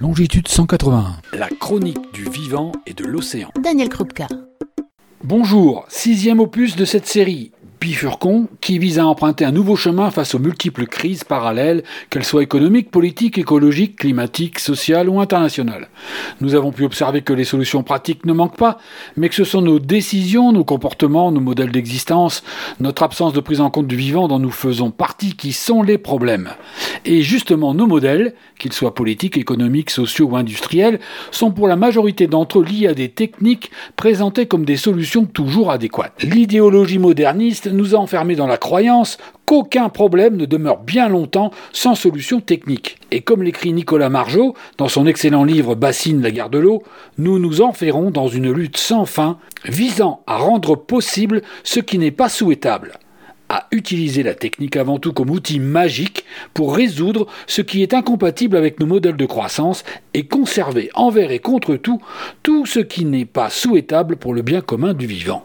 Longitude 181. La chronique du vivant et de l'océan. Daniel Krupka. Bonjour, sixième opus de cette série. Bifurcon, qui vise à emprunter un nouveau chemin face aux multiples crises parallèles, qu'elles soient économiques, politiques, écologiques, climatiques, sociales ou internationales. Nous avons pu observer que les solutions pratiques ne manquent pas, mais que ce sont nos décisions, nos comportements, nos modèles d'existence, notre absence de prise en compte du vivant dont nous faisons partie qui sont les problèmes. Et justement, nos modèles, qu'ils soient politiques, économiques, sociaux ou industriels, sont pour la majorité d'entre eux liés à des techniques présentées comme des solutions toujours adéquates. L'idéologie moderniste nous a enfermés dans la croyance qu'aucun problème ne demeure bien longtemps sans solution technique. Et comme l'écrit Nicolas Margeau dans son excellent livre Bassine la guerre de l'eau, nous nous enferrons dans une lutte sans fin visant à rendre possible ce qui n'est pas souhaitable à utiliser la technique avant tout comme outil magique pour résoudre ce qui est incompatible avec nos modèles de croissance et conserver envers et contre tout tout ce qui n'est pas souhaitable pour le bien commun du vivant.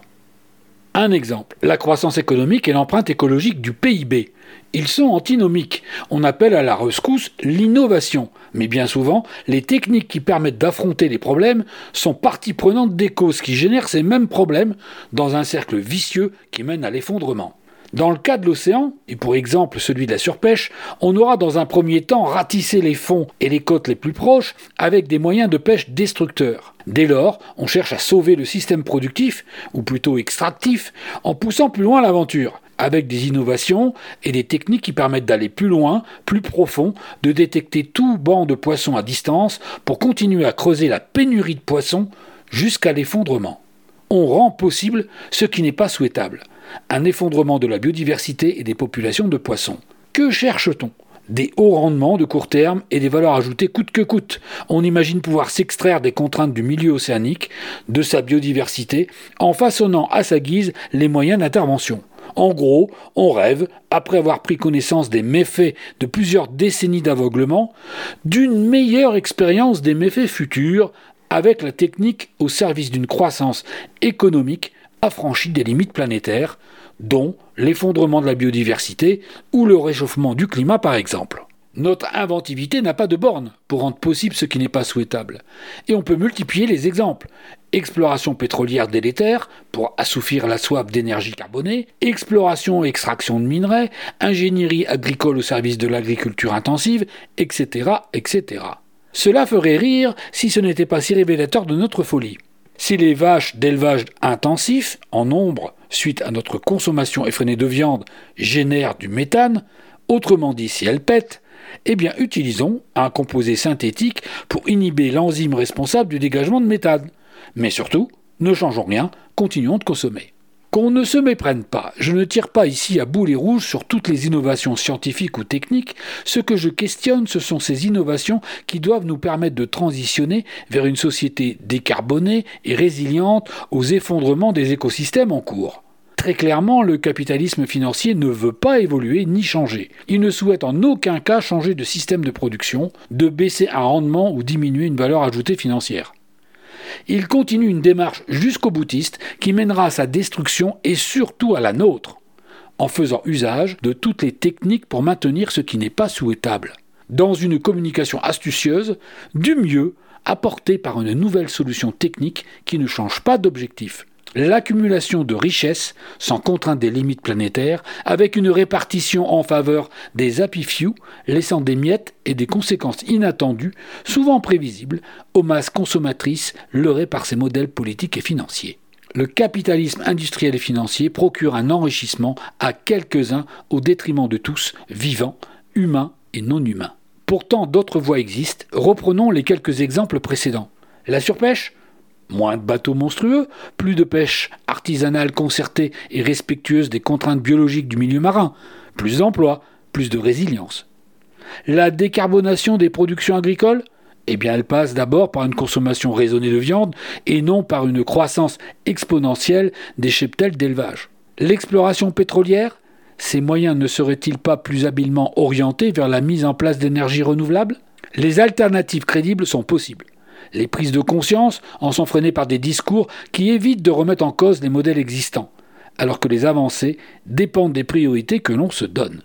Un exemple, la croissance économique et l'empreinte écologique du PIB. Ils sont antinomiques. On appelle à la rescousse l'innovation. Mais bien souvent, les techniques qui permettent d'affronter les problèmes sont partie prenante des causes qui génèrent ces mêmes problèmes dans un cercle vicieux qui mène à l'effondrement. Dans le cas de l'océan, et pour exemple celui de la surpêche, on aura dans un premier temps ratissé les fonds et les côtes les plus proches avec des moyens de pêche destructeurs. Dès lors, on cherche à sauver le système productif, ou plutôt extractif, en poussant plus loin l'aventure, avec des innovations et des techniques qui permettent d'aller plus loin, plus profond, de détecter tout banc de poissons à distance pour continuer à creuser la pénurie de poissons jusqu'à l'effondrement. On rend possible ce qui n'est pas souhaitable un effondrement de la biodiversité et des populations de poissons. Que cherche-t-on? Des hauts rendements de court terme et des valeurs ajoutées coûte que coûte. On imagine pouvoir s'extraire des contraintes du milieu océanique, de sa biodiversité, en façonnant à sa guise les moyens d'intervention. En gros, on rêve, après avoir pris connaissance des méfaits de plusieurs décennies d'aveuglement, d'une meilleure expérience des méfaits futurs avec la technique au service d'une croissance économique affranchi des limites planétaires, dont l'effondrement de la biodiversité ou le réchauffement du climat par exemple. Notre inventivité n'a pas de borne pour rendre possible ce qui n'est pas souhaitable. Et on peut multiplier les exemples. Exploration pétrolière délétère pour assouvir la soif d'énergie carbonée, exploration et extraction de minerais, ingénierie agricole au service de l'agriculture intensive, etc., etc. Cela ferait rire si ce n'était pas si révélateur de notre folie. Si les vaches d'élevage intensif, en nombre, suite à notre consommation effrénée de viande, génèrent du méthane, autrement dit si elles pètent, eh bien utilisons un composé synthétique pour inhiber l'enzyme responsable du dégagement de méthane. Mais surtout, ne changeons rien, continuons de consommer. Qu'on ne se méprenne pas, je ne tire pas ici à boulet rouge sur toutes les innovations scientifiques ou techniques, ce que je questionne ce sont ces innovations qui doivent nous permettre de transitionner vers une société décarbonée et résiliente aux effondrements des écosystèmes en cours. Très clairement, le capitalisme financier ne veut pas évoluer ni changer. Il ne souhaite en aucun cas changer de système de production, de baisser un rendement ou diminuer une valeur ajoutée financière il continue une démarche jusqu'au boutiste qui mènera à sa destruction et surtout à la nôtre, en faisant usage de toutes les techniques pour maintenir ce qui n'est pas souhaitable, dans une communication astucieuse, du mieux apportée par une nouvelle solution technique qui ne change pas d'objectif l'accumulation de richesses sans contrainte des limites planétaires, avec une répartition en faveur des happy few, laissant des miettes et des conséquences inattendues, souvent prévisibles, aux masses consommatrices leurrées par ces modèles politiques et financiers. Le capitalisme industriel et financier procure un enrichissement à quelques-uns au détriment de tous, vivants, humains et non humains. Pourtant, d'autres voies existent. Reprenons les quelques exemples précédents. La surpêche? Moins de bateaux monstrueux, plus de pêche artisanale concertée et respectueuse des contraintes biologiques du milieu marin, plus d'emplois, plus de résilience. La décarbonation des productions agricoles Eh bien, elle passe d'abord par une consommation raisonnée de viande et non par une croissance exponentielle des cheptels d'élevage. L'exploration pétrolière Ces moyens ne seraient-ils pas plus habilement orientés vers la mise en place d'énergies renouvelables? Les alternatives crédibles sont possibles. Les prises de conscience en sont freinées par des discours qui évitent de remettre en cause les modèles existants, alors que les avancées dépendent des priorités que l'on se donne.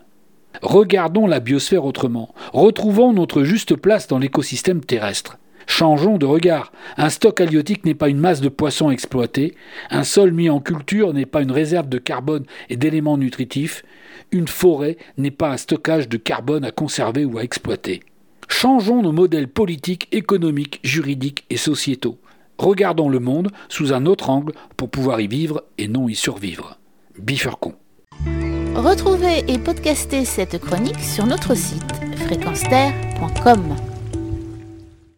Regardons la biosphère autrement. Retrouvons notre juste place dans l'écosystème terrestre. Changeons de regard. Un stock halieutique n'est pas une masse de poissons exploités. Un sol mis en culture n'est pas une réserve de carbone et d'éléments nutritifs. Une forêt n'est pas un stockage de carbone à conserver ou à exploiter. Changeons nos modèles politiques, économiques, juridiques et sociétaux. Regardons le monde sous un autre angle pour pouvoir y vivre et non y survivre. Bifurcon. Retrouvez et podcastez cette chronique sur notre site fréquence